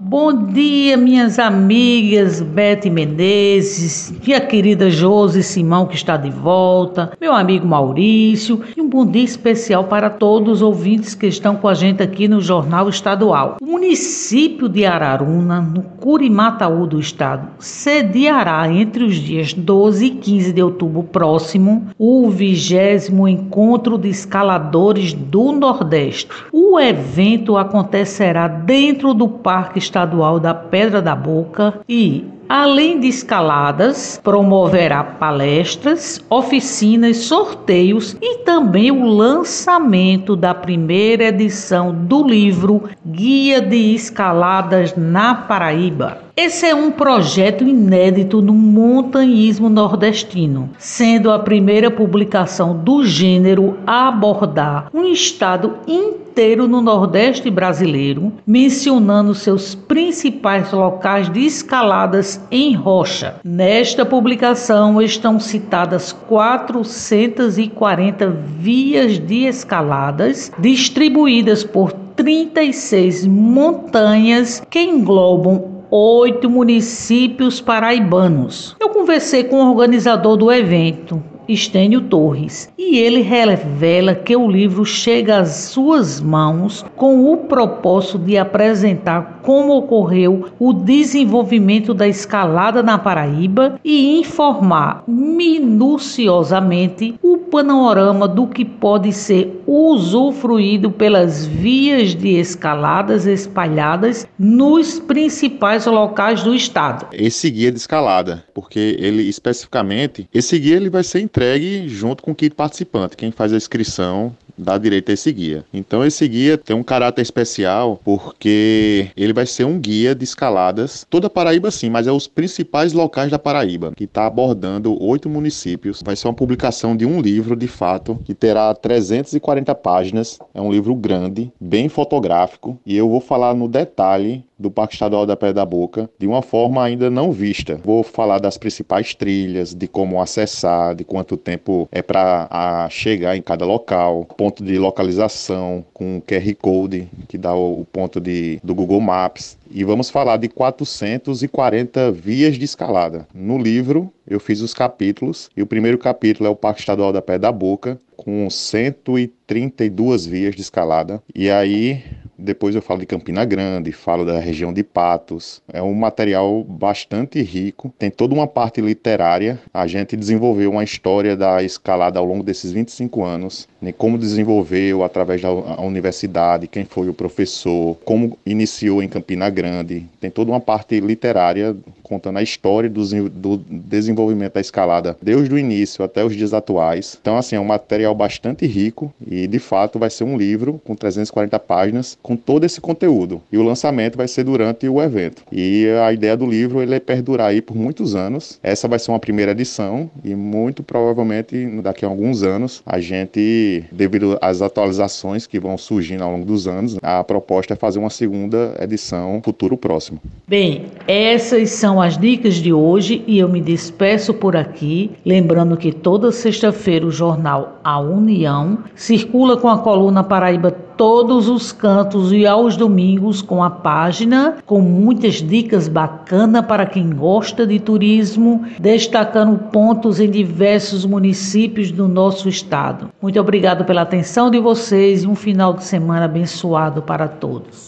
Bom dia, minhas amigas Bete Menezes, minha querida Josi Simão, que está de volta, meu amigo Maurício, e um bom dia especial para todos os ouvintes que estão com a gente aqui no Jornal Estadual. O município de Araruna, no Curimataú do estado, sediará entre os dias 12 e 15 de outubro próximo o vigésimo encontro de escaladores do Nordeste. O evento acontecerá dentro do Parque Estadual da Pedra da Boca e Além de escaladas, promoverá palestras, oficinas, sorteios e também o lançamento da primeira edição do livro Guia de Escaladas na Paraíba. Esse é um projeto inédito no montanhismo nordestino, sendo a primeira publicação do gênero a abordar um estado inteiro no Nordeste brasileiro, mencionando seus principais locais de escaladas em rocha. Nesta publicação estão citadas 440 vias de escaladas distribuídas por 36 montanhas que englobam oito municípios paraibanos. Eu conversei com o organizador do evento, Estênio Torres, e ele revela que o livro chega às suas mãos com o propósito de apresentar como ocorreu o desenvolvimento da escalada na Paraíba e informar minuciosamente panorama do que pode ser usufruído pelas vias de escaladas espalhadas nos principais locais do estado. Esse guia de escalada, porque ele especificamente, esse guia ele vai ser entregue junto com o kit participante. Quem faz a inscrição dá direito a esse guia. Então esse guia tem um caráter especial porque ele vai ser um guia de escaladas, toda a Paraíba sim, mas é os principais locais da Paraíba, que está abordando oito municípios. Vai ser uma publicação de um livro, de fato, que terá 340 páginas. É um livro grande, bem fotográfico, e eu vou falar no detalhe do Parque Estadual da Pedra da Boca de uma forma ainda não vista. Vou falar das principais trilhas, de como acessar, de quanto tempo é para chegar em cada local, ponto de localização com QR Code que dá o, o ponto de, do Google Maps. E vamos falar de 440 vias de escalada. No livro eu fiz os capítulos e o primeiro capítulo é o Parque Estadual da Pedra da Boca com 132 vias de escalada. E aí depois eu falo de Campina Grande, falo da região de Patos. É um material bastante rico, tem toda uma parte literária. A gente desenvolveu uma história da escalada ao longo desses 25 anos, né? como desenvolveu através da universidade, quem foi o professor, como iniciou em Campina Grande. Tem toda uma parte literária contando a história do, do desenvolvimento da escalada desde o início até os dias atuais. Então, assim, é um material bastante rico e, de fato, vai ser um livro com 340 páginas com todo esse conteúdo. E o lançamento vai ser durante o evento. E a ideia do livro ele é perdurar aí por muitos anos. Essa vai ser uma primeira edição e muito provavelmente daqui a alguns anos a gente, devido às atualizações que vão surgindo ao longo dos anos, a proposta é fazer uma segunda edição futuro próximo. Bem, essas são as dicas de hoje e eu me despeço por aqui, lembrando que toda sexta-feira o jornal A União circula com a coluna Paraíba todos os cantos e aos domingos com a página com muitas dicas bacanas para quem gosta de turismo, destacando pontos em diversos municípios do nosso estado. Muito obrigado pela atenção de vocês e um final de semana abençoado para todos.